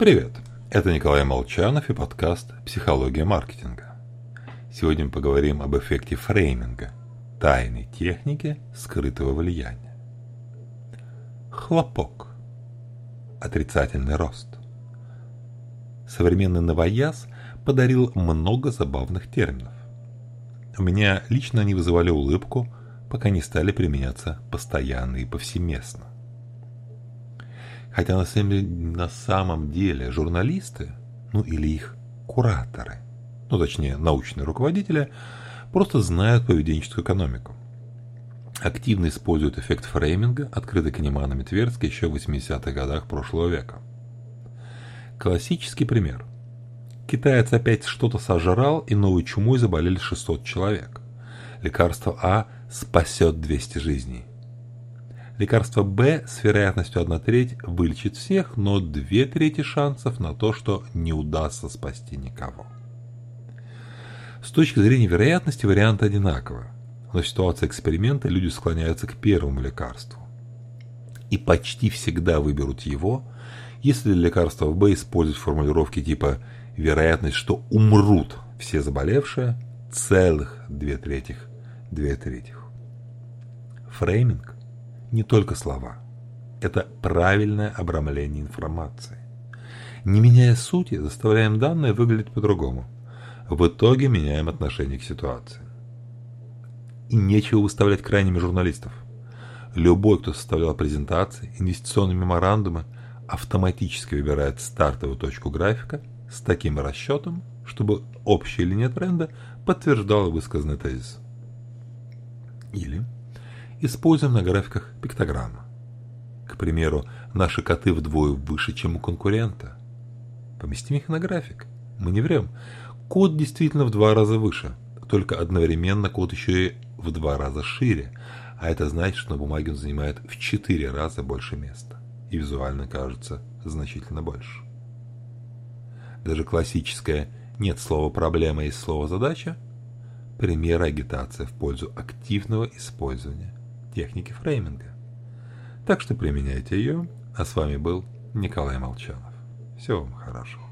Привет! Это Николай Молчанов и подкаст «Психология маркетинга». Сегодня мы поговорим об эффекте фрейминга, тайной технике скрытого влияния. Хлопок. Отрицательный рост. Современный новояз подарил много забавных терминов. У меня лично они вызывали улыбку, пока не стали применяться постоянно и повсеместно. Хотя на самом, на самом деле журналисты, ну или их кураторы, ну точнее научные руководители, просто знают поведенческую экономику. Активно используют эффект фрейминга, открытый Канеманом и Тверски еще в 80-х годах прошлого века. Классический пример. Китаец опять что-то сожрал, и новой чумой заболели 600 человек. Лекарство А спасет 200 жизней. Лекарство Б с вероятностью 1 треть вылечит всех, но 2 трети шансов на то, что не удастся спасти никого. С точки зрения вероятности варианты одинаковы, но в ситуации эксперимента люди склоняются к первому лекарству. И почти всегда выберут его, если для лекарства Б использовать формулировки типа «вероятность, что умрут все заболевшие» целых две третьих, две третьих. Фрейминг не только слова. Это правильное обрамление информации. Не меняя сути, заставляем данные выглядеть по-другому. В итоге меняем отношение к ситуации. И нечего выставлять крайними журналистов. Любой, кто составлял презентации, инвестиционные меморандумы, автоматически выбирает стартовую точку графика с таким расчетом, чтобы общая линия тренда подтверждала высказанный тезис. Или используем на графиках пиктограммы. К примеру, наши коты вдвое выше, чем у конкурента. Поместим их на график. Мы не врем. Код действительно в два раза выше, только одновременно код еще и в два раза шире, а это значит, что на бумаге он занимает в четыре раза больше места и визуально кажется значительно больше. Даже классическое «нет слова проблема, есть слово задача» пример агитации в пользу активного использования техники фрейминга. Так что применяйте ее, а с вами был Николай Молчанов. Всего вам хорошего.